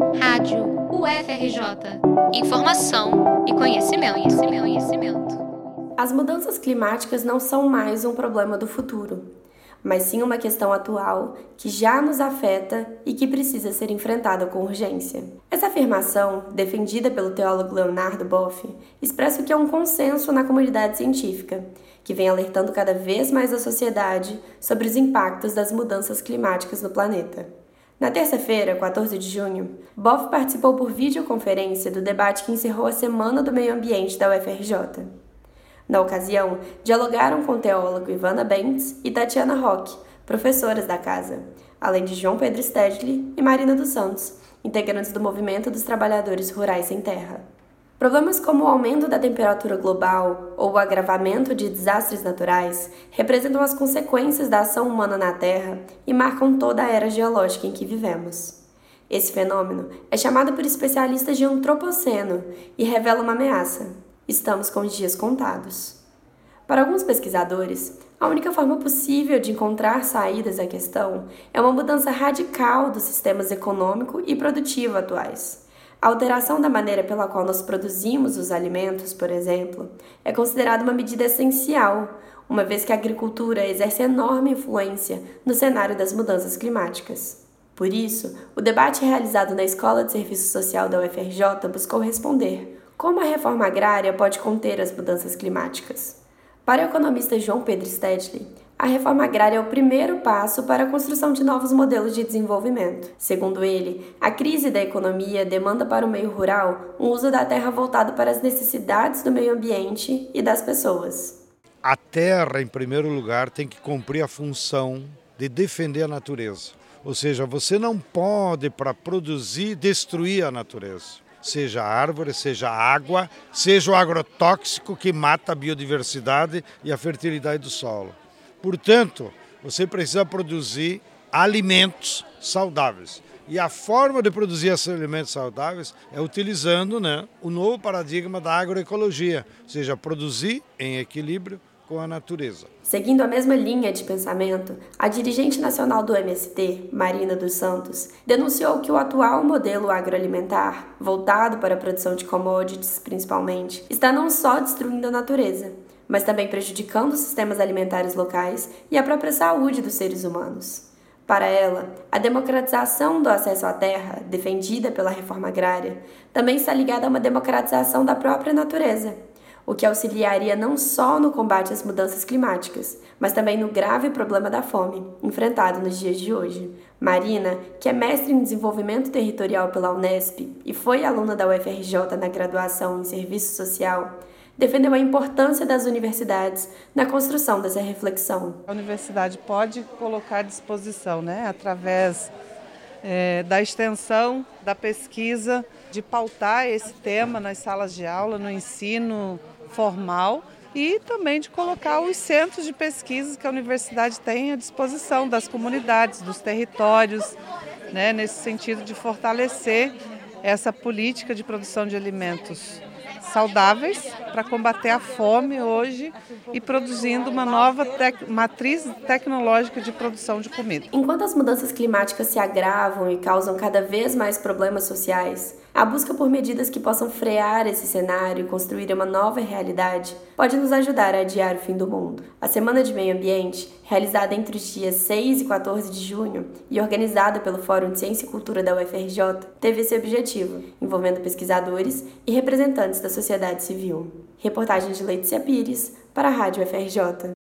Rádio UFRJ. Informação e conhecimento, conhecimento, conhecimento. As mudanças climáticas não são mais um problema do futuro, mas sim uma questão atual que já nos afeta e que precisa ser enfrentada com urgência. Essa afirmação, defendida pelo teólogo Leonardo Boff, expressa o que é um consenso na comunidade científica, que vem alertando cada vez mais a sociedade sobre os impactos das mudanças climáticas no planeta. Na terça-feira, 14 de junho, Boff participou por videoconferência do debate que encerrou a Semana do Meio Ambiente da UFRJ. Na ocasião, dialogaram com o teólogo Ivana Bentes e Tatiana Roque, professoras da casa, além de João Pedro Stedley e Marina dos Santos, integrantes do Movimento dos Trabalhadores Rurais Sem Terra. Problemas como o aumento da temperatura global ou o agravamento de desastres naturais representam as consequências da ação humana na Terra e marcam toda a era geológica em que vivemos. Esse fenômeno é chamado por especialistas de antropoceno e revela uma ameaça. Estamos com os dias contados. Para alguns pesquisadores, a única forma possível de encontrar saídas à questão é uma mudança radical dos sistemas econômico e produtivo atuais a alteração da maneira pela qual nós produzimos os alimentos, por exemplo, é considerada uma medida essencial, uma vez que a agricultura exerce enorme influência no cenário das mudanças climáticas. Por isso, o debate realizado na Escola de Serviço Social da UFRJ buscou responder como a reforma agrária pode conter as mudanças climáticas. Para o economista João Pedro Stedley, a reforma agrária é o primeiro passo para a construção de novos modelos de desenvolvimento. Segundo ele, a crise da economia demanda para o meio rural um uso da terra voltado para as necessidades do meio ambiente e das pessoas. A terra, em primeiro lugar, tem que cumprir a função de defender a natureza. Ou seja, você não pode, para produzir, destruir a natureza. Seja árvore, seja água, seja o agrotóxico que mata a biodiversidade e a fertilidade do solo. Portanto, você precisa produzir alimentos saudáveis. E a forma de produzir esses alimentos saudáveis é utilizando né, o novo paradigma da agroecologia, ou seja, produzir em equilíbrio com a natureza. Seguindo a mesma linha de pensamento, a dirigente nacional do MST, Marina dos Santos, denunciou que o atual modelo agroalimentar, voltado para a produção de commodities principalmente, está não só destruindo a natureza, mas também prejudicando os sistemas alimentares locais e a própria saúde dos seres humanos. Para ela, a democratização do acesso à terra, defendida pela reforma agrária, também está ligada a uma democratização da própria natureza, o que auxiliaria não só no combate às mudanças climáticas, mas também no grave problema da fome, enfrentado nos dias de hoje. Marina, que é mestre em desenvolvimento territorial pela Unesp e foi aluna da UFRJ na graduação em serviço social, defendeu a importância das universidades na construção dessa reflexão. A universidade pode colocar à disposição, né, através é, da extensão, da pesquisa, de pautar esse tema nas salas de aula, no ensino formal e também de colocar os centros de pesquisa que a universidade tem à disposição das comunidades, dos territórios, né, nesse sentido de fortalecer essa política de produção de alimentos saudáveis para combater a fome hoje e produzindo uma nova tec matriz tecnológica de produção de comida. Enquanto as mudanças climáticas se agravam e causam cada vez mais problemas sociais, a busca por medidas que possam frear esse cenário e construir uma nova realidade pode nos ajudar a adiar o fim do mundo. A Semana de Meio Ambiente, realizada entre os dias 6 e 14 de junho e organizada pelo Fórum de Ciência e Cultura da UFRJ, teve esse objetivo, envolvendo pesquisadores e representantes da sociedade civil. Reportagem de Letícia Pires para a Rádio UFRJ.